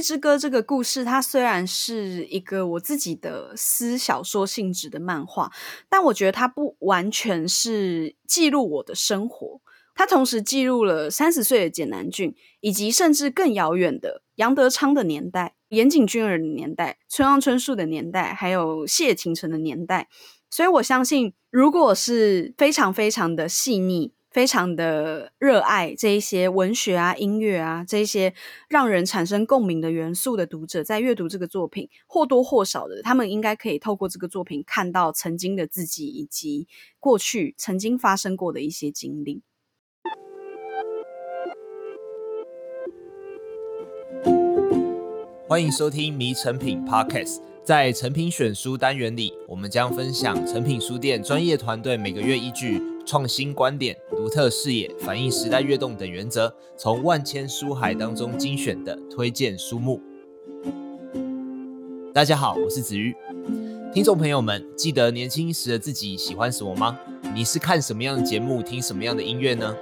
之歌》这个故事，它虽然是一个我自己的私小说性质的漫画，但我觉得它不完全是记录我的生活。它同时记录了三十岁的简南俊，以及甚至更遥远的杨德昌的年代、岩井俊二的年代、村上春树的年代，还有谢晴承的年代。所以我相信，如果是非常非常的细腻。非常的热爱这一些文学啊、音乐啊这一些让人产生共鸣的元素的读者，在阅读这个作品，或多或少的，他们应该可以透过这个作品看到曾经的自己，以及过去曾经发生过的一些经历。欢迎收听《迷成品 Podcast》。在成品选书单元里，我们将分享成品书店专业团队每个月依据创新观点、独特视野、反映时代跃动等原则，从万千书海当中精选的推荐书目。大家好，我是子瑜。听众朋友们，记得年轻时的自己喜欢什么吗？你是看什么样的节目，听什么样的音乐呢？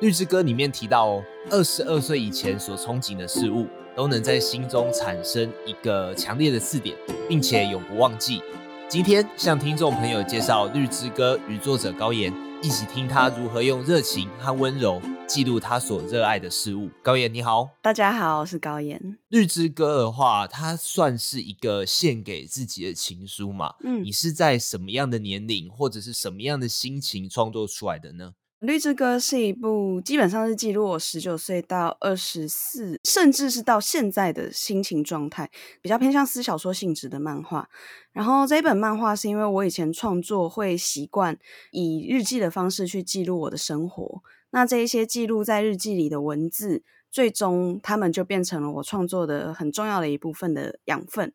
绿之歌里面提到哦，二十二岁以前所憧憬的事物。都能在心中产生一个强烈的刺点，并且永不忘记。今天向听众朋友介绍《绿之歌》与作者高岩，一起听他如何用热情和温柔记录他所热爱的事物。高岩，你好。大家好，我是高岩。日之歌》的话，它算是一个献给自己的情书嘛？嗯，你是在什么样的年龄或者是什么样的心情创作出来的呢？《绿之歌》是一部基本上是记录我十九岁到二十四，甚至是到现在的心情状态，比较偏向私小说性质的漫画。然后这一本漫画是因为我以前创作会习惯以日记的方式去记录我的生活，那这一些记录在日记里的文字。最终，他们就变成了我创作的很重要的一部分的养分。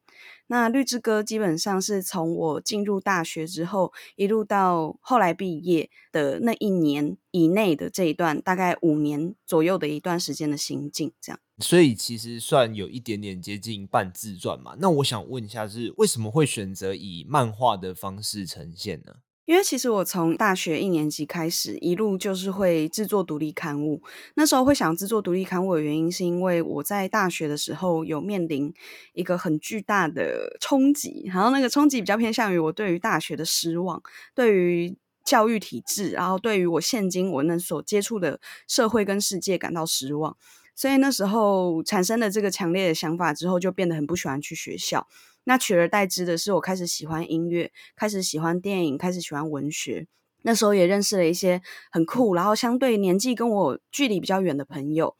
那《绿之歌》基本上是从我进入大学之后，一路到后来毕业的那一年以内的这一段，大概五年左右的一段时间的心境，这样。所以其实算有一点点接近半自传嘛。那我想问一下，是为什么会选择以漫画的方式呈现呢？因为其实我从大学一年级开始，一路就是会制作独立刊物。那时候会想制作独立刊物的原因，是因为我在大学的时候有面临一个很巨大的冲击，然后那个冲击比较偏向于我对于大学的失望，对于教育体制，然后对于我现今我能所接触的社会跟世界感到失望。所以那时候产生了这个强烈的想法之后，就变得很不喜欢去学校。那取而代之的是，我开始喜欢音乐，开始喜欢电影，开始喜欢文学。那时候也认识了一些很酷，然后相对年纪跟我距离比较远的朋友，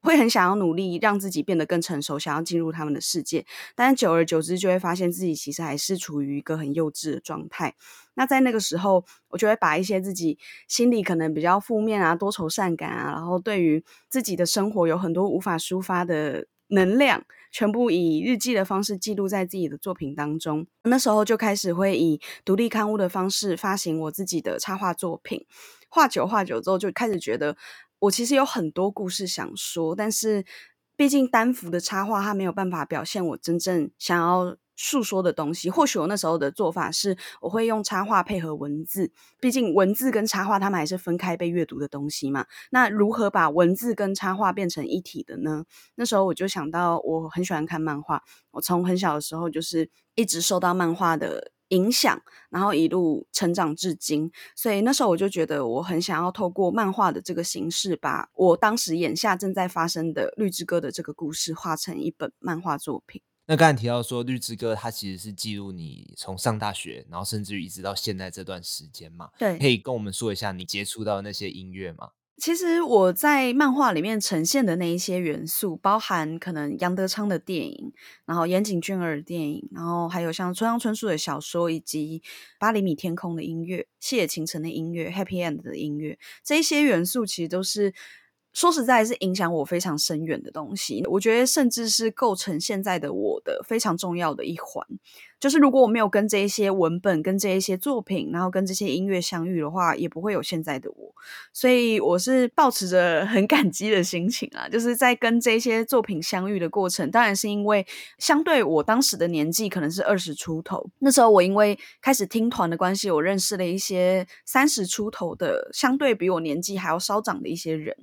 会很想要努力让自己变得更成熟，想要进入他们的世界。但久而久之，就会发现自己其实还是处于一个很幼稚的状态。那在那个时候，我就会把一些自己心里可能比较负面啊、多愁善感啊，然后对于自己的生活有很多无法抒发的能量，全部以日记的方式记录在自己的作品当中。那时候就开始会以独立刊物的方式发行我自己的插画作品。画久画久之后，就开始觉得我其实有很多故事想说，但是毕竟单幅的插画它没有办法表现我真正想要诉说的东西，或许我那时候的做法是，我会用插画配合文字，毕竟文字跟插画他们还是分开被阅读的东西嘛。那如何把文字跟插画变成一体的呢？那时候我就想到，我很喜欢看漫画，我从很小的时候就是一直受到漫画的影响，然后一路成长至今。所以那时候我就觉得，我很想要透过漫画的这个形式，把我当时眼下正在发生的绿之歌的这个故事画成一本漫画作品。那刚才提到说，绿之歌它其实是记录你从上大学，然后甚至于一直到现在这段时间嘛。对，可以跟我们说一下你接触到那些音乐吗？其实我在漫画里面呈现的那一些元素，包含可能杨德昌的电影，然后岩井俊二的电影，然后还有像村上春树的小说，以及八厘米天空的音乐、细野晴臣的音乐、Happy End 的音乐，这一些元素其实都是。说实在，是影响我非常深远的东西。我觉得，甚至是构成现在的我的非常重要的一环。就是如果我没有跟这一些文本、跟这一些作品，然后跟这些音乐相遇的话，也不会有现在的我。所以，我是抱持着很感激的心情啊，就是在跟这些作品相遇的过程。当然是因为相对我当时的年纪可能是二十出头，那时候我因为开始听团的关系，我认识了一些三十出头的，相对比我年纪还要稍长的一些人。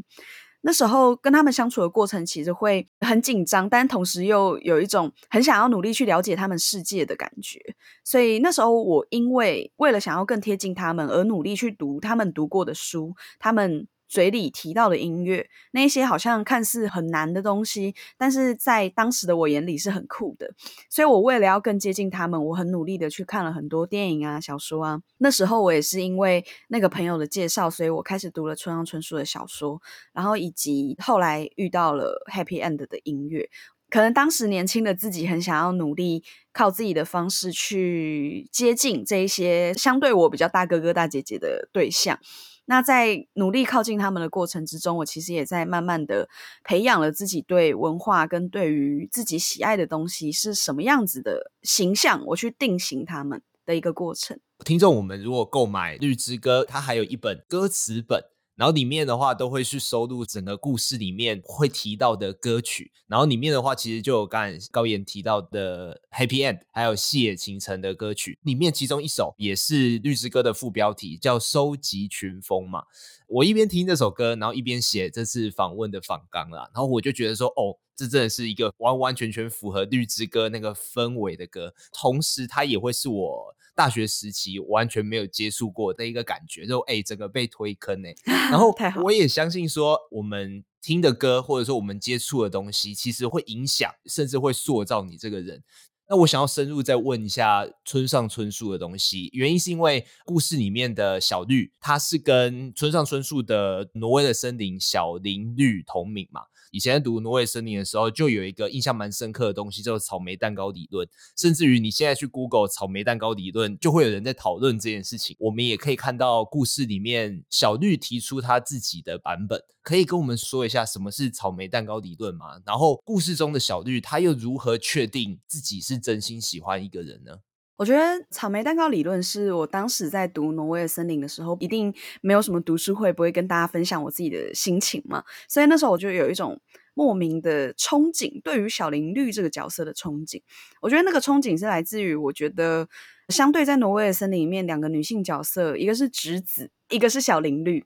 那时候跟他们相处的过程，其实会很紧张，但同时又有一种很想要努力去了解他们世界的感觉。所以那时候我因为为了想要更贴近他们，而努力去读他们读过的书，他们。嘴里提到的音乐，那些好像看似很难的东西，但是在当时的我眼里是很酷的。所以我为了要更接近他们，我很努力的去看了很多电影啊、小说啊。那时候我也是因为那个朋友的介绍，所以我开始读了村上春树的小说，然后以及后来遇到了 Happy End 的音乐。可能当时年轻的自己很想要努力，靠自己的方式去接近这一些相对我比较大哥哥大姐姐的对象。那在努力靠近他们的过程之中，我其实也在慢慢的培养了自己对文化跟对于自己喜爱的东西是什么样子的形象，我去定型他们的一个过程。听众，我们如果购买《绿之歌》，它还有一本歌词本。然后里面的话都会去收录整个故事里面会提到的歌曲，然后里面的话其实就有刚才高妍提到的《Happy End》，还有细野晴臣的歌曲，里面其中一首也是《绿之歌》的副标题叫《收集群风》嘛。我一边听这首歌，然后一边写这次访问的访纲啦，然后我就觉得说，哦，这真的是一个完完全全符合《绿之歌》那个氛围的歌，同时它也会是我。大学时期完全没有接触过的一个感觉，就哎、欸，整个被推坑哎、欸。然后我也相信说，我们听的歌或者说我们接触的东西，其实会影响，甚至会塑造你这个人。那我想要深入再问一下村上春树的东西，原因是因为故事里面的小绿，他是跟村上春树的《挪威的森林》小林绿同名嘛。以前读《挪威森林》的时候，就有一个印象蛮深刻的东西，叫做草莓蛋糕理论。甚至于你现在去 Google 草莓蛋糕理论，就会有人在讨论这件事情。我们也可以看到故事里面小绿提出他自己的版本，可以跟我们说一下什么是草莓蛋糕理论吗？然后故事中的小绿他又如何确定自己是真心喜欢一个人呢？我觉得草莓蛋糕理论是我当时在读《挪威的森林》的时候，一定没有什么读书会，不会跟大家分享我自己的心情嘛。所以那时候我就有一种莫名的憧憬，对于小林绿这个角色的憧憬。我觉得那个憧憬是来自于，我觉得相对在《挪威的森林》里面，两个女性角色，一个是直子，一个是小林绿。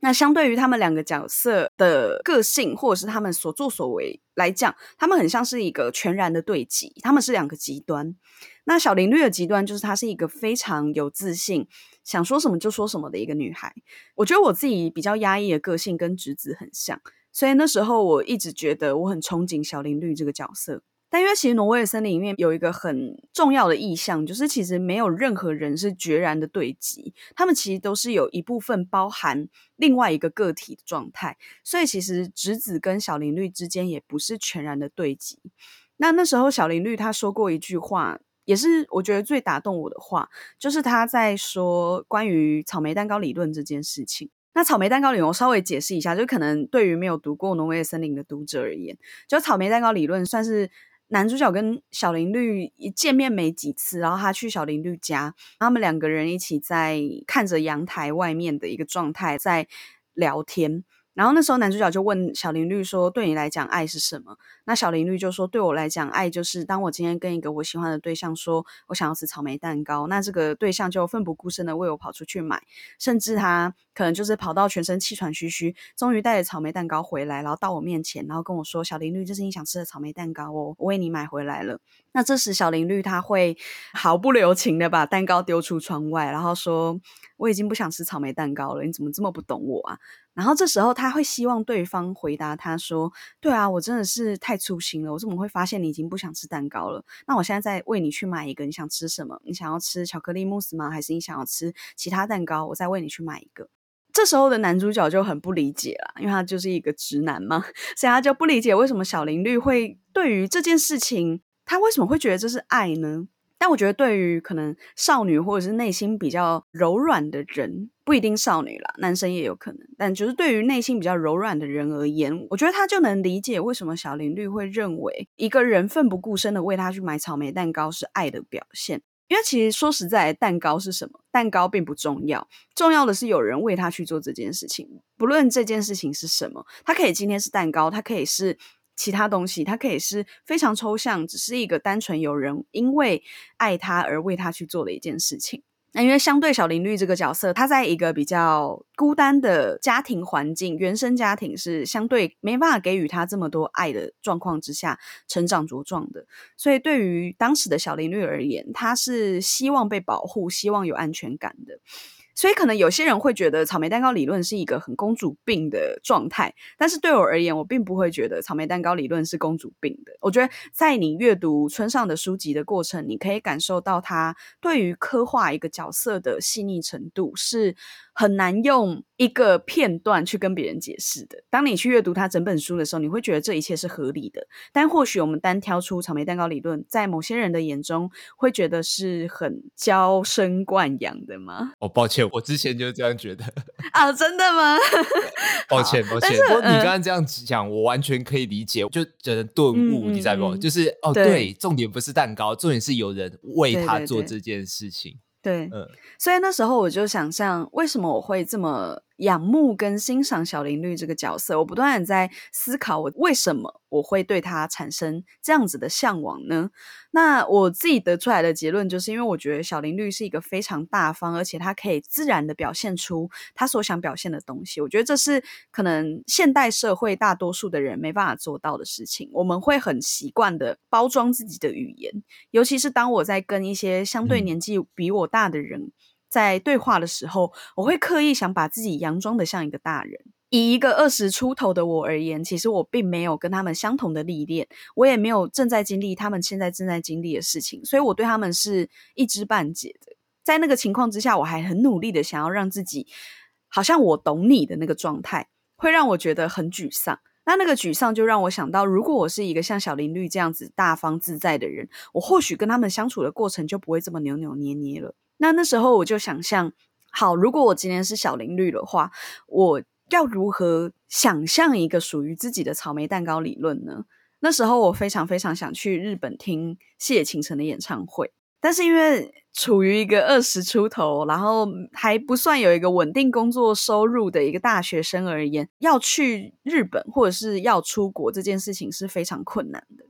那相对于他们两个角色的个性，或者是他们所作所为来讲，他们很像是一个全然的对极，他们是两个极端。那小林绿的极端就是她是一个非常有自信，想说什么就说什么的一个女孩。我觉得我自己比较压抑的个性跟直子很像，所以那时候我一直觉得我很憧憬小林绿这个角色。但因为其实挪威的森林里面有一个很重要的意象，就是其实没有任何人是决然的对极，他们其实都是有一部分包含另外一个个体的状态，所以其实直子跟小林绿之间也不是全然的对极。那那时候小林绿他说过一句话，也是我觉得最打动我的话，就是他在说关于草莓蛋糕理论这件事情。那草莓蛋糕理论我稍微解释一下，就可能对于没有读过挪威的森林的读者而言，就草莓蛋糕理论算是。男主角跟小林绿一见面没几次，然后他去小林绿家，他们两个人一起在看着阳台外面的一个状态在聊天。然后那时候男主角就问小林绿说：“对你来讲，爱是什么？”那小林绿就说：“对我来讲，爱就是当我今天跟一个我喜欢的对象说我想要吃草莓蛋糕，那这个对象就奋不顾身的为我跑出去买，甚至他可能就是跑到全身气喘吁吁，终于带着草莓蛋糕回来，然后到我面前，然后跟我说：‘小林绿，这是你想吃的草莓蛋糕哦，我为你买回来了。’那这时小林绿他会毫不留情的把蛋糕丢出窗外，然后说：‘我已经不想吃草莓蛋糕了，你怎么这么不懂我啊？’然后这时候他会希望对方回答他说：‘对啊，我真的是太粗心了，我怎么会发现你已经不想吃蛋糕了？那我现在再为你去买一个，你想吃什么？你想要吃巧克力慕斯吗？还是你想要吃其他蛋糕？我再为你去买一个。’这时候的男主角就很不理解了，因为他就是一个直男嘛，所以他就不理解为什么小林绿会对于这件事情，他为什么会觉得这是爱呢？但我觉得，对于可能少女或者是内心比较柔软的人，不一定少女啦，男生也有可能。但就是对于内心比较柔软的人而言，我觉得他就能理解为什么小林绿会认为一个人奋不顾身的为他去买草莓蛋糕是爱的表现。因为其实说实在，蛋糕是什么？蛋糕并不重要，重要的是有人为他去做这件事情。不论这件事情是什么，他可以今天是蛋糕，他可以是。其他东西，它可以是非常抽象，只是一个单纯有人因为爱他而为他去做的一件事情。那因为相对小林绿这个角色，他在一个比较孤单的家庭环境，原生家庭是相对没办法给予他这么多爱的状况之下成长茁壮的，所以对于当时的小林绿而言，他是希望被保护，希望有安全感的。所以，可能有些人会觉得草莓蛋糕理论是一个很公主病的状态，但是对我而言，我并不会觉得草莓蛋糕理论是公主病的。我觉得，在你阅读村上的书籍的过程，你可以感受到他对于刻画一个角色的细腻程度是很难用一个片段去跟别人解释的。当你去阅读他整本书的时候，你会觉得这一切是合理的。但或许我们单挑出草莓蛋糕理论，在某些人的眼中会觉得是很娇生惯养的吗？哦，抱歉，我之前就是这样觉得 啊，真的吗？抱歉，抱歉。不过你刚刚这样讲，我完全可以理解，就觉得顿悟，你知道不？就是哦，对，重点不是蛋糕，重点是有人为他做这件事情。对，嗯，所以那时候我就想象，为什么我会这么仰慕跟欣赏小林绿这个角色？我不断的在思考，我为什么我会对他产生这样子的向往呢？那我自己得出来的结论，就是因为我觉得小林绿是一个非常大方，而且他可以自然的表现出他所想表现的东西。我觉得这是可能现代社会大多数的人没办法做到的事情。我们会很习惯的包装自己的语言，尤其是当我在跟一些相对年纪比我大的人在对话的时候，我会刻意想把自己佯装的像一个大人。以一个二十出头的我而言，其实我并没有跟他们相同的历练，我也没有正在经历他们现在正在经历的事情，所以我对他们是一知半解的。在那个情况之下，我还很努力的想要让自己好像我懂你的那个状态，会让我觉得很沮丧。那那个沮丧就让我想到，如果我是一个像小林绿这样子大方自在的人，我或许跟他们相处的过程就不会这么扭扭捏捏了。那那时候我就想象，好，如果我今天是小林绿的话，我。要如何想象一个属于自己的草莓蛋糕理论呢？那时候我非常非常想去日本听谢晴臣的演唱会，但是因为处于一个二十出头，然后还不算有一个稳定工作收入的一个大学生而言，要去日本或者是要出国这件事情是非常困难的，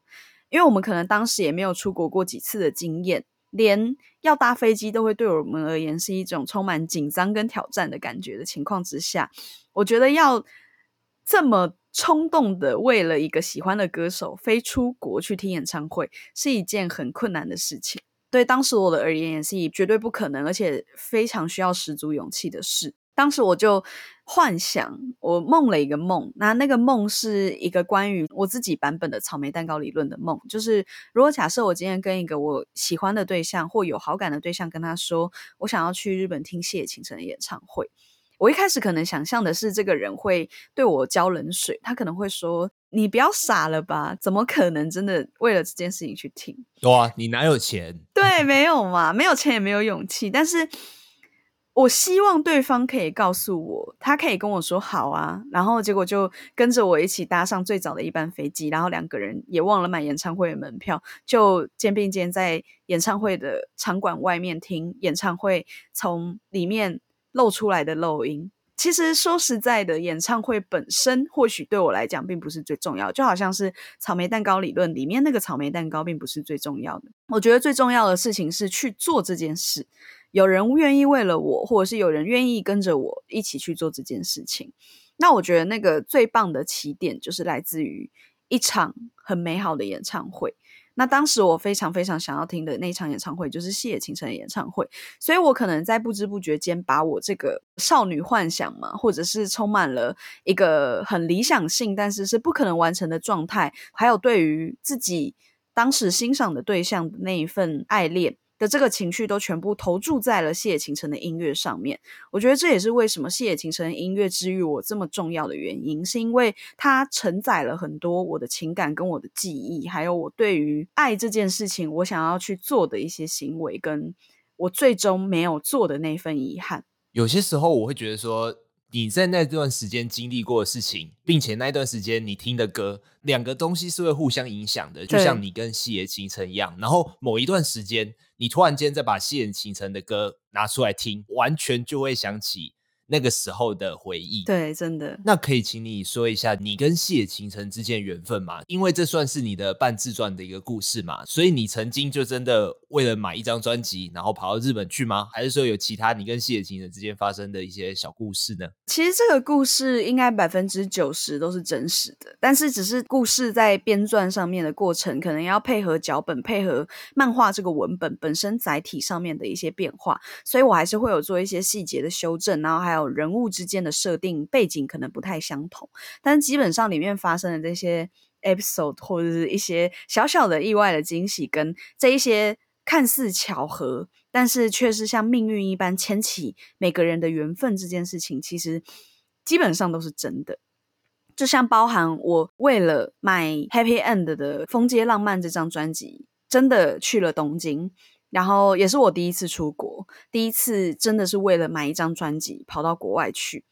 因为我们可能当时也没有出国过几次的经验。连要搭飞机都会对我们而言是一种充满紧张跟挑战的感觉的情况之下，我觉得要这么冲动的为了一个喜欢的歌手飞出国去听演唱会，是一件很困难的事情。对当时我的而言，也是绝对不可能，而且非常需要十足勇气的事。当时我就幻想，我梦了一个梦，那那个梦是一个关于我自己版本的草莓蛋糕理论的梦。就是如果假设我今天跟一个我喜欢的对象或有好感的对象跟他说，我想要去日本听细野晴臣的演唱会，我一开始可能想象的是这个人会对我浇冷水，他可能会说：“你不要傻了吧？怎么可能真的为了这件事情去听？”对啊，你哪有钱？对，没有嘛，没有钱也没有勇气，但是。我希望对方可以告诉我，他可以跟我说好啊，然后结果就跟着我一起搭上最早的一班飞机，然后两个人也忘了买演唱会的门票，就肩并肩在演唱会的场馆外面听演唱会，从里面露出来的录音。其实说实在的，演唱会本身或许对我来讲并不是最重要，就好像是草莓蛋糕理论里面那个草莓蛋糕并不是最重要的。我觉得最重要的事情是去做这件事。有人愿意为了我，或者是有人愿意跟着我一起去做这件事情，那我觉得那个最棒的起点就是来自于一场很美好的演唱会。那当时我非常非常想要听的那场演唱会就是细野晴臣的演唱会，所以我可能在不知不觉间把我这个少女幻想嘛，或者是充满了一个很理想性，但是是不可能完成的状态，还有对于自己当时欣赏的对象的那一份爱恋。的这个情绪都全部投注在了谢晴臣的音乐上面，我觉得这也是为什么谢晴臣的音乐治愈我这么重要的原因，是因为它承载了很多我的情感跟我的记忆，还有我对于爱这件事情我想要去做的一些行为，跟我最终没有做的那份遗憾。有些时候我会觉得说。你在那段时间经历过的事情，并且那段时间你听的歌，两个东西是会互相影响的，就像你跟西野晴臣一样。然后某一段时间，你突然间再把西野晴臣的歌拿出来听，完全就会想起那个时候的回忆。对，真的。那可以请你说一下你跟西野晴臣之间缘分吗？因为这算是你的半自传的一个故事嘛，所以你曾经就真的为了买一张专辑，然后跑到日本去吗？还是说有其他你跟细野晴臣之间发生的一些小故事呢？其实这个故事应该百分之九十都是真实的，但是只是故事在编撰上面的过程，可能要配合脚本、配合漫画这个文本本身载体上面的一些变化，所以我还是会有做一些细节的修正，然后还有人物之间的设定背景可能不太相同，但基本上里面发生的这些。episode 或者是一些小小的意外的惊喜，跟这一些看似巧合，但是却是像命运一般牵起每个人的缘分这件事情，其实基本上都是真的。就像包含我为了买 Happy End 的《风街浪漫》这张专辑，真的去了东京，然后也是我第一次出国，第一次真的是为了买一张专辑跑到国外去，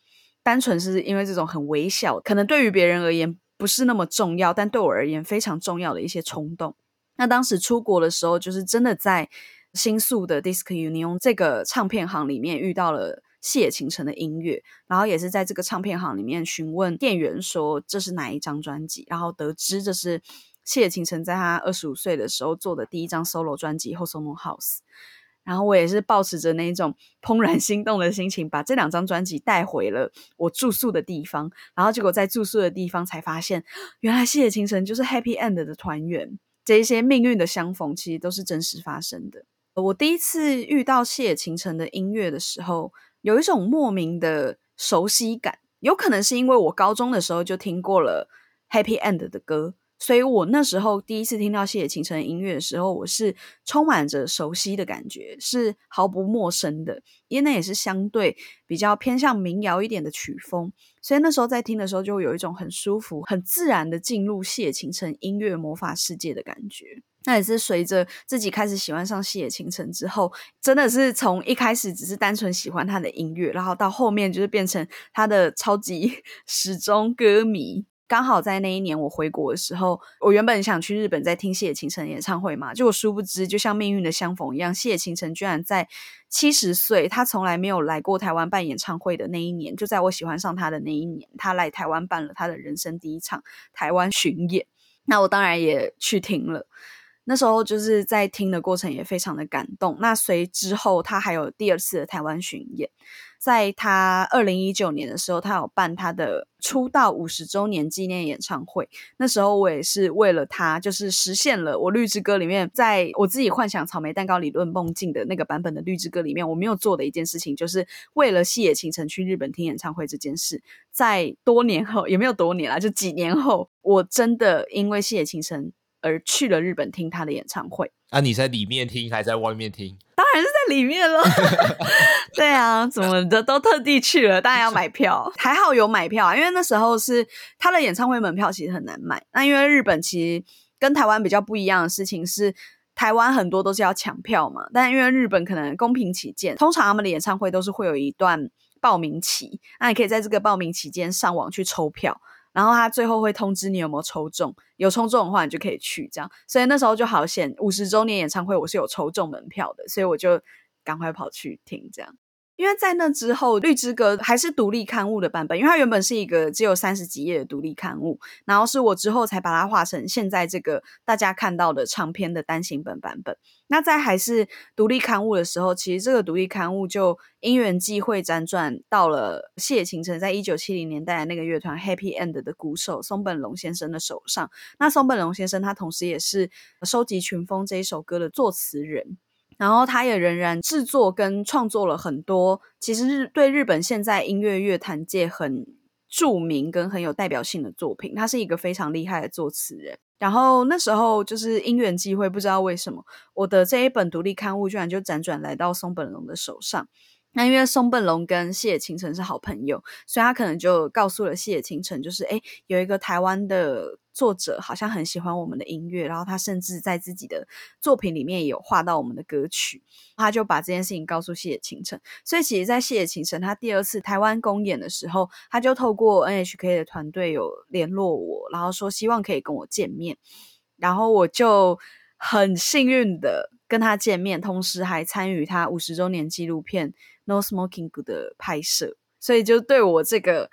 单纯是因为这种很微小，可能对于别人而言。不是那么重要，但对我而言非常重要的一些冲动。那当时出国的时候，就是真的在新宿的 Disc Union 这个唱片行里面遇到了细野晴臣的音乐，然后也是在这个唱片行里面询问店员说这是哪一张专辑，然后得知这是细野晴臣在他二十五岁的时候做的第一张 solo 专辑《Hosono House》。然后我也是抱持着那种怦然心动的心情，把这两张专辑带回了我住宿的地方。然后结果在住宿的地方才发现，原来细野晴臣就是 Happy End 的团员。这一些命运的相逢，其实都是真实发生的。我第一次遇到谢野晴城的音乐的时候，有一种莫名的熟悉感，有可能是因为我高中的时候就听过了 Happy End 的歌。所以我那时候第一次听到细野晴臣的音乐的时候，我是充满着熟悉的感觉，是毫不陌生的，因为那也是相对比较偏向民谣一点的曲风，所以那时候在听的时候就会有一种很舒服、很自然的进入细野晴臣音乐魔法世界的感觉。那也是随着自己开始喜欢上细野晴臣之后，真的是从一开始只是单纯喜欢他的音乐，然后到后面就是变成他的超级 死忠歌迷。刚好在那一年我回国的时候，我原本想去日本再听谢野晴臣演唱会嘛，就我殊不知，就像命运的相逢一样，谢野晴臣居然在七十岁，他从来没有来过台湾办演唱会的那一年，就在我喜欢上他的那一年，他来台湾办了他的人生第一场台湾巡演，那我当然也去听了。那时候就是在听的过程也非常的感动。那随之后他还有第二次的台湾巡演。在他二零一九年的时候，他有办他的出道五十周年纪念演唱会。那时候我也是为了他，就是实现了我《绿之歌》里面，在我自己幻想草莓蛋糕理论梦境的那个版本的《绿之歌》里面，我没有做的一件事情，就是为了细野晴臣去日本听演唱会这件事。在多年后，也没有多年啦，就几年后，我真的因为细野晴臣而去了日本听他的演唱会。啊，你在里面听还在外面听？当然是在里面了，对啊，怎么的都特地去了，当然要买票，还好有买票啊，因为那时候是他的演唱会门票其实很难买。那因为日本其实跟台湾比较不一样的事情是，台湾很多都是要抢票嘛，但因为日本可能公平起见，通常他们的演唱会都是会有一段报名期，那你可以在这个报名期间上网去抽票。然后他最后会通知你有没有抽中，有抽中的话你就可以去这样。所以那时候就好险，五十周年演唱会我是有抽中门票的，所以我就赶快跑去听这样。因为在那之后，《绿之歌》还是独立刊物的版本，因为它原本是一个只有三十几页的独立刊物，然后是我之后才把它画成现在这个大家看到的长篇的单行本版本。那在还是独立刊物的时候，其实这个独立刊物就因缘际会辗转到了谢晴臣在一九七零年代的那个乐团 Happy End 的鼓手松本龙先生的手上。那松本龙先生他同时也是收集群风这一首歌的作词人。然后他也仍然制作跟创作了很多，其实日对日本现在音乐乐坛界很著名跟很有代表性的作品。他是一个非常厉害的作词人。然后那时候就是因缘际会，不知道为什么我的这一本独立刊物居然就辗转来到松本龙的手上。那因为松本龙跟细野晴臣是好朋友，所以他可能就告诉了细野晴臣，就是诶有一个台湾的。作者好像很喜欢我们的音乐，然后他甚至在自己的作品里面也有画到我们的歌曲，他就把这件事情告诉谢野晴臣。所以其实，在谢野晴臣他第二次台湾公演的时候，他就透过 NHK 的团队有联络我，然后说希望可以跟我见面，然后我就很幸运的跟他见面，同时还参与他五十周年纪录片《No Smoking Good》的拍摄，所以就对我这个。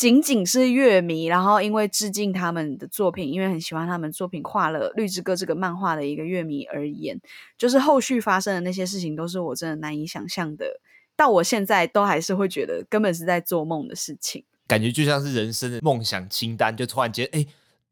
仅仅是乐迷，然后因为致敬他们的作品，因为很喜欢他们作品，画了《绿之歌》这个漫画的一个乐迷而言，就是后续发生的那些事情，都是我真的难以想象的。到我现在都还是会觉得根本是在做梦的事情，感觉就像是人生的梦想清单，就突然间哎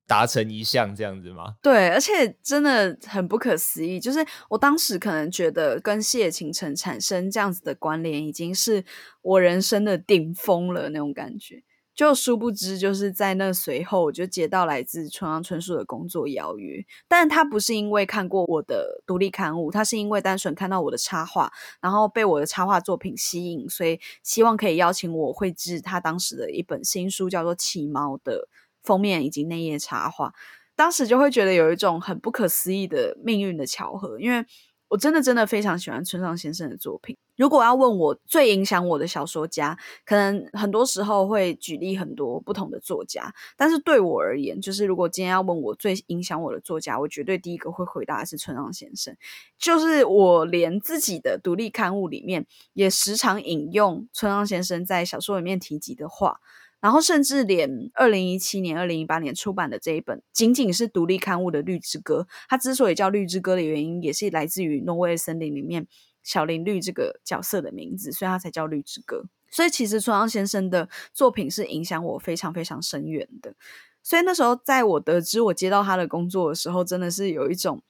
达成一项这样子吗？对，而且真的很不可思议。就是我当时可能觉得跟谢晴城产生这样子的关联，已经是我人生的顶峰了那种感觉。就殊不知，就是在那随后，我就接到来自村上春树的工作邀约，但他不是因为看过我的独立刊物，他是因为单纯看到我的插画，然后被我的插画作品吸引，所以希望可以邀请我绘制他当时的一本新书，叫做《起猫》的封面以及内页插画。当时就会觉得有一种很不可思议的命运的巧合，因为我真的真的非常喜欢村上先生的作品。如果要问我最影响我的小说家，可能很多时候会举例很多不同的作家，但是对我而言，就是如果今天要问我最影响我的作家，我绝对第一个会回答的是村上先生。就是我连自己的独立刊物里面也时常引用村上先生在小说里面提及的话，然后甚至连二零一七年、二零一八年出版的这一本仅仅是独立刊物的《绿之歌》，它之所以叫《绿之歌》的原因，也是来自于《挪威森林》里面。小林绿这个角色的名字，所以他才叫绿之歌。所以其实村上先生的作品是影响我非常非常深远的。所以那时候在我得知我接到他的工作的时候，真的是有一种，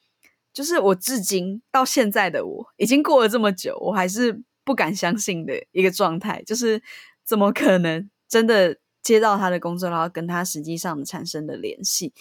就是我至今到现在的我已经过了这么久，我还是不敢相信的一个状态，就是怎么可能真的接到他的工作，然后跟他实际上产生的联系？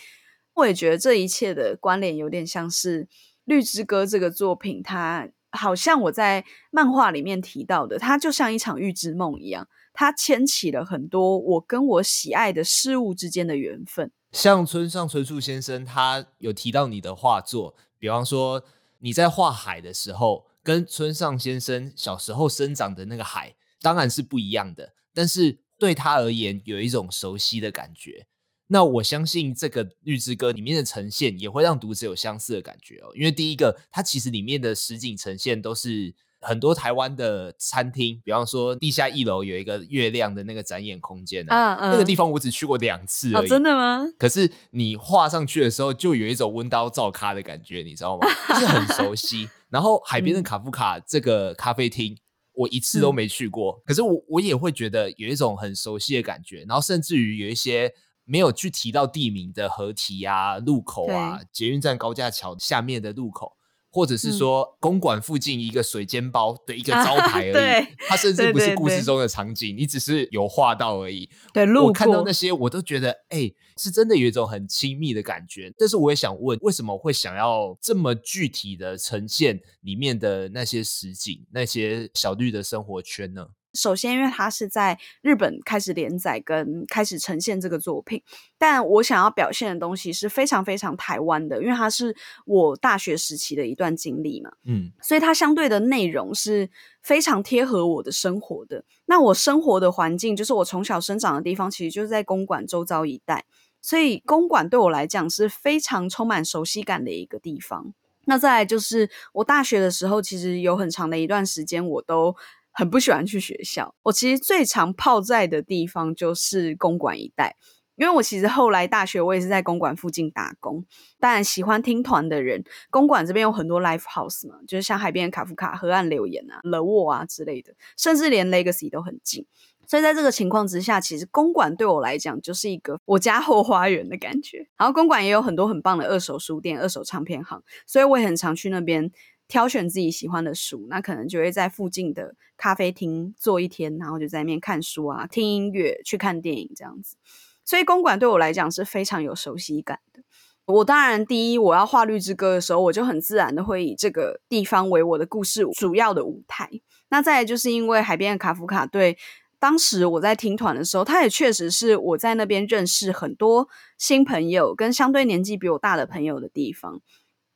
我也觉得这一切的关联有点像是《绿之歌》这个作品，它。好像我在漫画里面提到的，它就像一场预知梦一样，它牵起了很多我跟我喜爱的事物之间的缘分。像村上春树先生，他有提到你的画作，比方说你在画海的时候，跟村上先生小时候生长的那个海当然是不一样的，但是对他而言，有一种熟悉的感觉。那我相信这个《绿之歌》里面的呈现也会让读者有相似的感觉哦，因为第一个，它其实里面的实景呈现都是很多台湾的餐厅，比方说地下一楼有一个月亮的那个展演空间啊，那个地方我只去过两次而已。哦，真的吗？可是你画上去的时候，就有一种温刀照咖的感觉，你知道吗？就是很熟悉。然后海边的卡夫卡这个咖啡厅，嗯，我一次都没去过，可是我我也会觉得有一种很熟悉的感觉。然后甚至于有一些。没有去提到地名的河堤啊、路口啊、捷运站高架桥下面的路口，或者是说、嗯、公馆附近一个水煎包的一个招牌而已，啊、它甚至不是故事中的场景，对对对，你只是有画到而已。对，我看到那些，我都觉得，哎、欸，是真的有一种很亲密的感觉。但是我也想问，为什么会想要这么具体的呈现里面的那些实景、那些小绿的生活圈呢？首先，因为它是在日本开始连载跟开始呈现这个作品，但我想要表现的东西是非常非常台湾的，因为它是我大学时期的一段经历嘛，嗯，所以它相对的内容是非常贴合我的生活的。那我生活的环境，就是我从小生长的地方，其实就是在公馆周遭一带，所以公馆对我来讲是非常充满熟悉感的一个地方。那再来就是我大学的时候，其实有很长的一段时间，我都很不喜欢去学校，我其实最常泡在的地方就是公馆一带，因为我其实后来大学我也是在公馆附近打工。当然，喜欢听团的人，公馆这边有很多 live house 嘛，就是像海边卡夫卡、河岸留言啊、The Wall 啊之类的，甚至连 Legacy 都很近。所以在这个情况之下，其实公馆对我来讲就是一个我家后花园的感觉。然后公馆也有很多很棒的二手书店、二手唱片行，所以我也很常去那边。挑选自己喜欢的书，那可能就会在附近的咖啡厅坐一天，然后就在那边看书啊、听音乐、去看电影这样子。所以公馆对我来讲是非常有熟悉感的。我当然第一，我要画《绿之歌》的时候，我就很自然的会以这个地方为我的故事主要的舞台。那再就是因为海边的卡夫卡，对当时我在听团的时候，他也确实是我在那边认识很多新朋友，跟相对年纪比我大的朋友的地方。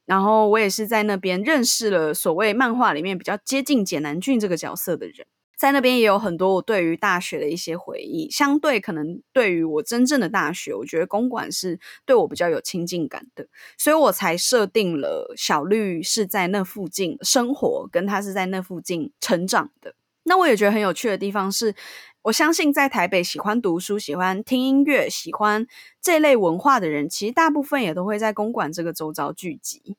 然后我也是在那边认识了所谓漫画里面比较接近简南俊这个角色的人，在那边也有很多我对于大学的一些回忆。相对可能对于我真正的大学，我觉得公馆是对我比较有亲近感的，所以我才设定了小绿是在那附近生活，跟他是在那附近成长的。那我也觉得很有趣的地方是，我相信在台北喜欢读书、喜欢听音乐、喜欢这类文化的人，其实大部分也都会在公馆这个周遭聚集。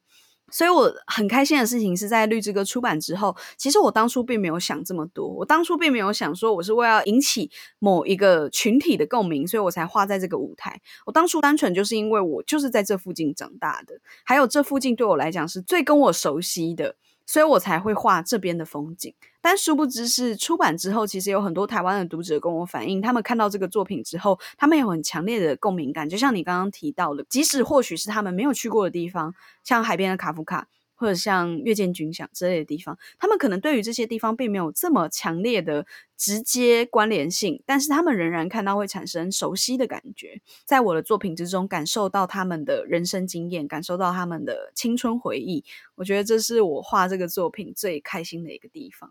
所以我很开心的事情是在《绿之歌》出版之后，其实我当初并没有想这么多，我当初并没有想说我是为了引起某一个群体的共鸣，所以我才画在这个舞台。我当初单纯就是因为我就是在这附近长大的，还有这附近对我来讲是最跟我熟悉的。所以我才会画这边的风景，但殊不知是出版之后，其实有很多台湾的读者跟我反映，他们看到这个作品之后，他们有很强烈的共鸣感，就像你刚刚提到的，即使或许是他们没有去过的地方，像海边的卡夫卡。或者像月见军饷之类的地方，他们可能对于这些地方并没有这么强烈的直接关联性，但是他们仍然看到会产生熟悉的感觉，在我的作品之中感受到他们的人生经验，感受到他们的青春回忆。我觉得这是我画这个作品最开心的一个地方。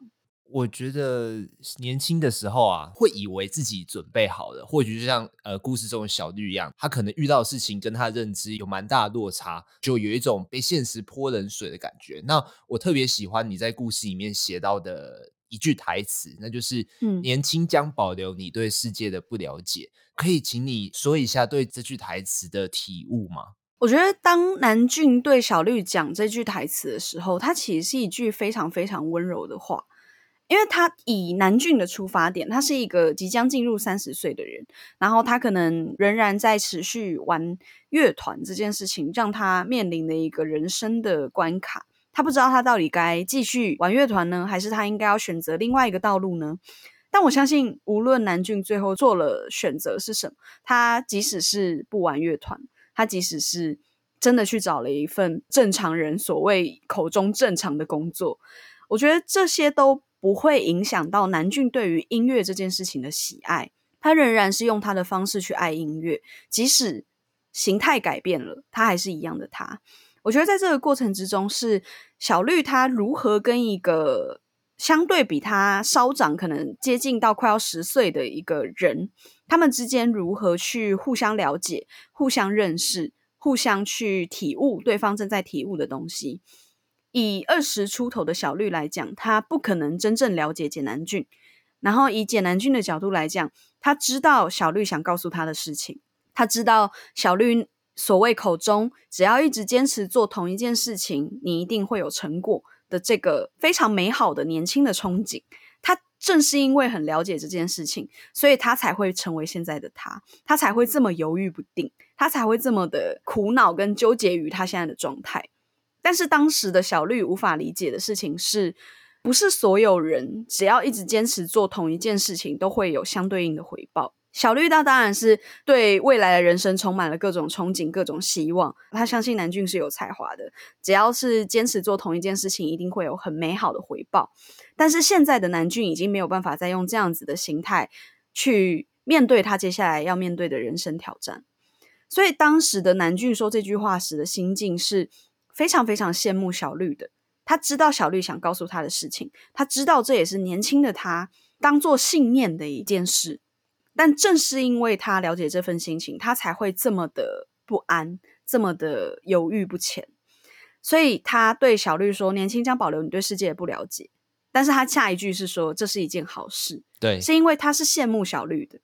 我觉得年轻的时候啊，会以为自己准备好了，或许就像呃故事中的小绿一样，他可能遇到的事情跟他的认知有蛮大的落差，就有一种被现实泼冷水的感觉。那我特别喜欢你在故事里面写到的一句台词，那就是“嗯，年轻将保留你对世界的不了解”。可以请你说一下对这句台词的体悟吗？我觉得当南俊对小绿讲这句台词的时候，他其实是一句非常非常温柔的话。因为他以南俊的出发点，他是一个即将进入三十岁的人，然后他可能仍然在持续玩乐团这件事情，让他面临了一个人生的关卡。他不知道他到底该继续玩乐团呢，还是他应该要选择另外一个道路呢？但我相信，无论南俊最后做了选择是什么，他即使是不玩乐团，他即使是真的去找了一份正常人所谓口中正常的工作，我觉得这些都。不会影响到南俊对于音乐这件事情的喜爱，他仍然是用他的方式去爱音乐，即使形态改变了，他还是一样的他。我觉得在这个过程之中，是小绿他如何跟一个相对比他稍长，可能接近到快要十岁的一个人，他们之间如何去互相了解、互相认识、互相去体悟对方正在体悟的东西。以二十出头的小绿来讲，他不可能真正了解简南俊。然后以简南俊的角度来讲，他知道小绿想告诉他的事情，他知道小绿所谓口中只要一直坚持做同一件事情，你一定会有成果的这个非常美好的年轻的憧憬。他正是因为很了解这件事情，所以他才会成为现在的他，他才会这么犹豫不定，他才会这么的苦恼跟纠结于他现在的状态。但是当时的小绿无法理解的事情是，不是所有人只要一直坚持做同一件事情，都会有相对应的回报。小绿他当然是对未来的人生充满了各种憧憬、各种希望。他相信南俊是有才华的，只要是坚持做同一件事情，一定会有很美好的回报。但是现在的南俊已经没有办法再用这样子的心态去面对他接下来要面对的人生挑战。所以当时的南俊说这句话时的心境是。非常非常羡慕小绿的，他知道小绿想告诉他的事情，他知道这也是年轻的他当做信念的一件事。但正是因为他了解这份心情，他才会这么的不安，这么的犹豫不前。所以他对小绿说：“年轻将保留你对世界的不了解。”但是他下一句是说：“这是一件好事。”对，是因为他是羡慕小绿的。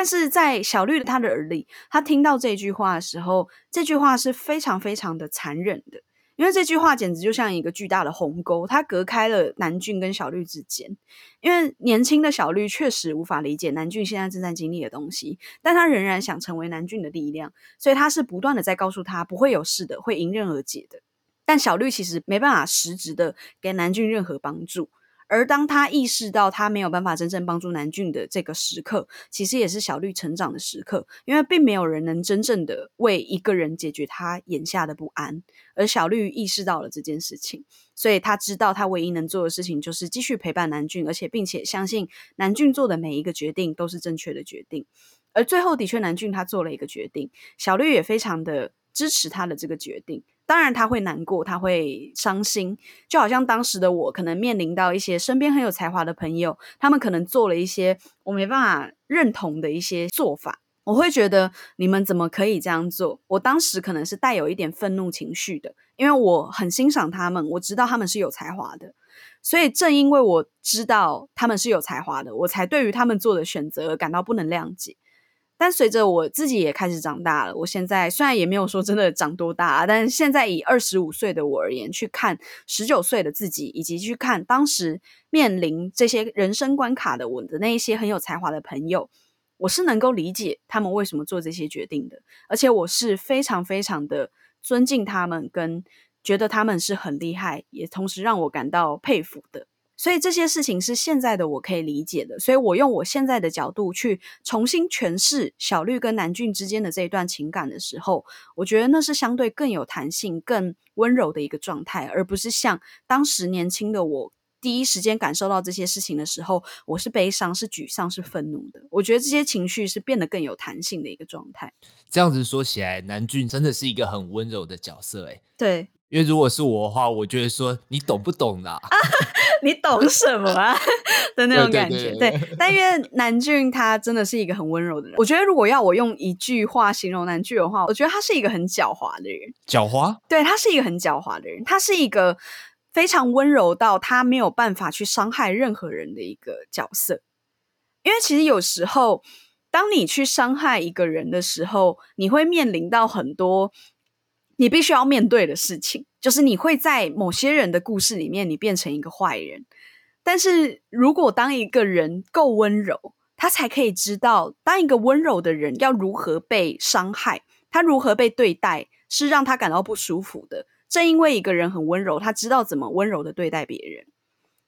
但是在小绿的他的耳里，他听到这句话的时候，这句话是非常非常的残忍的，因为这句话简直就像一个巨大的鸿沟，它隔开了南俊跟小绿之间。因为年轻的小绿确实无法理解南俊现在正在经历的东西，但他仍然想成为南俊的力量，所以他是不断的在告诉他不会有事的，会迎刃而解的。但小绿其实没办法实质的给南俊任何帮助。而当他意识到他没有办法真正帮助南俊的这个时刻，其实也是小绿成长的时刻，因为并没有人能真正的为一个人解决他眼下的不安。而小绿意识到了这件事情，所以他知道他唯一能做的事情就是继续陪伴南俊，而且并且相信南俊做的每一个决定都是正确的决定。而最后的确，南俊他做了一个决定，小绿也非常的支持他的这个决定。当然他会难过，他会伤心，就好像当时的我，可能面临到一些身边很有才华的朋友，他们可能做了一些我没办法认同的一些做法，我会觉得你们怎么可以这样做？我当时可能是带有一点愤怒情绪的，因为我很欣赏他们，我知道他们是有才华的，所以正因为我知道他们是有才华的，我才对于他们做的选择感到不能谅解。但随着我自己也开始长大了，我现在虽然也没有说真的长多大，但是现在以二十五岁的我而言，去看十九岁的自己，以及去看当时面临这些人生关卡的我的那一些很有才华的朋友。我是能够理解他们为什么做这些决定的，而且我是非常非常的尊敬他们，跟觉得他们是很厉害，也同时让我感到佩服的。所以这些事情是现在的我可以理解的，所以我用我现在的角度去重新诠释小绿跟南俊之间的这一段情感的时候，我觉得那是相对更有弹性、更温柔的一个状态，而不是像当时年轻的我。第一时间感受到这些事情的时候，我是悲伤、是沮丧、是愤怒的。我觉得这些情绪是变得更有弹性的一个状态。这样子说起来，南俊真的是一个很温柔的角色，哎，对。因为如果是我的话，我觉得说你懂不懂啦？啊，你懂什么啊？的那种感觉。对，但因为南俊他真的是一个很温柔的人。我觉得如果要我用一句话形容南俊的话，我觉得他是一个很狡猾的人。狡猾？对，他是一个很狡猾的人。他是一个。非常温柔到他没有办法去伤害任何人的一个角色，因为其实有时候，当你去伤害一个人的时候，你会面临到很多你必须要面对的事情，就是你会在某些人的故事里面，你变成一个坏人。但是如果当一个人够温柔，他才可以知道，当一个温柔的人要如何被伤害，他如何被对待，是让他感到不舒服的。正因为一个人很温柔，他知道怎么温柔的对待别人，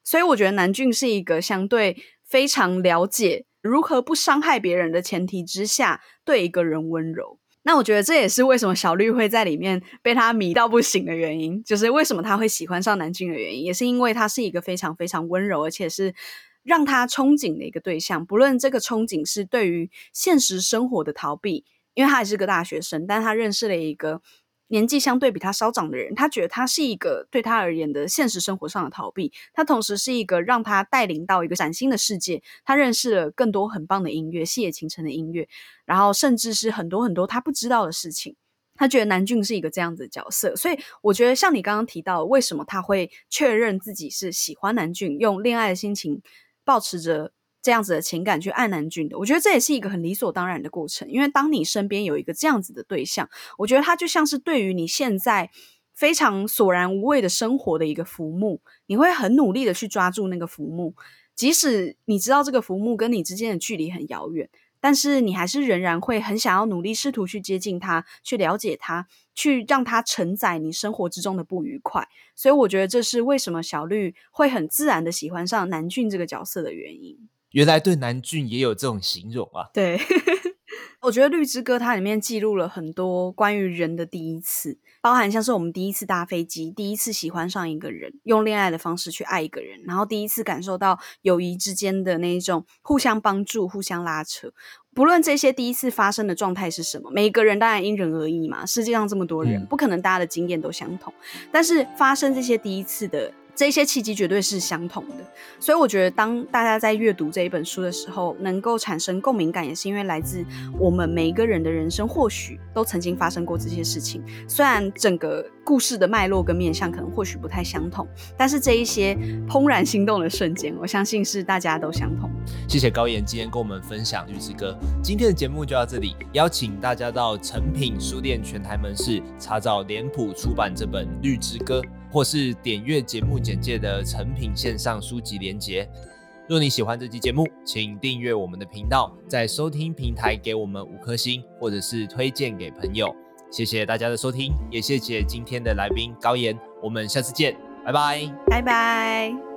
所以我觉得南俊是一个相对非常了解如何不伤害别人的前提之下对一个人温柔。那我觉得这也是为什么小绿会在里面被他迷到不行的原因，就是为什么他会喜欢上南俊的原因，也是因为他是一个非常非常温柔，而且是让他憧憬的一个对象。不论这个憧憬是对于现实生活的逃避，因为他也是个大学生，但他认识了一个。年纪相对比他稍长的人，他觉得他是一个对他而言的现实生活上的逃避。他同时是一个让他带领到一个崭新的世界。他认识了更多很棒的音乐，细野晴臣的音乐，然后甚至是很多很多他不知道的事情。他觉得南俊是一个这样子的角色，所以我觉得像你刚刚提到，为什么他会确认自己是喜欢南俊，用恋爱的心情保持着。这样子的情感去爱南俊的，我觉得这也是一个很理所当然的过程。因为当你身边有一个这样子的对象，我觉得他就像是对于你现在非常索然无味的生活的一个浮木，你会很努力的去抓住那个浮木，即使你知道这个浮木跟你之间的距离很遥远，但是你还是仍然会很想要努力试图去接近他，去了解他，去让他承载你生活之中的不愉快。所以我觉得这是为什么小绿会很自然的喜欢上南俊这个角色的原因。原来对南俊也有这种形容啊！对，我觉得《绿之歌》它里面记录了很多关于人的第一次，包含像是我们第一次搭飞机，第一次喜欢上一个人，用恋爱的方式去爱一个人，然后第一次感受到友谊之间的那一种互相帮助、互相拉扯。不论这些第一次发生的状态是什么，每一个人当然因人而异嘛。世界上这么多人，不可能大家的经验都相同，但是发生这些第一次的。这些契机绝对是相同的，所以我觉得当大家在阅读这一本书的时候，能够产生共鸣感，也是因为来自我们每一个人的人生，或许都曾经发生过这些事情。虽然整个故事的脉络跟面向可能或许不太相同，但是这一些怦然心动的瞬间，我相信是大家都相同。谢谢高妍今天跟我们分享《绿之歌》，今天的节目就到这里，邀请大家到诚品书店全台门市查找脸谱出版这本《绿之歌》。或是点阅节目简介的成品线上书籍连结。若你喜欢这期节目，请订阅我们的频道，在收听平台给我们五颗星，或者是推荐给朋友。谢谢大家的收听，也谢谢今天的来宾高言。我们下次见，拜拜，拜拜。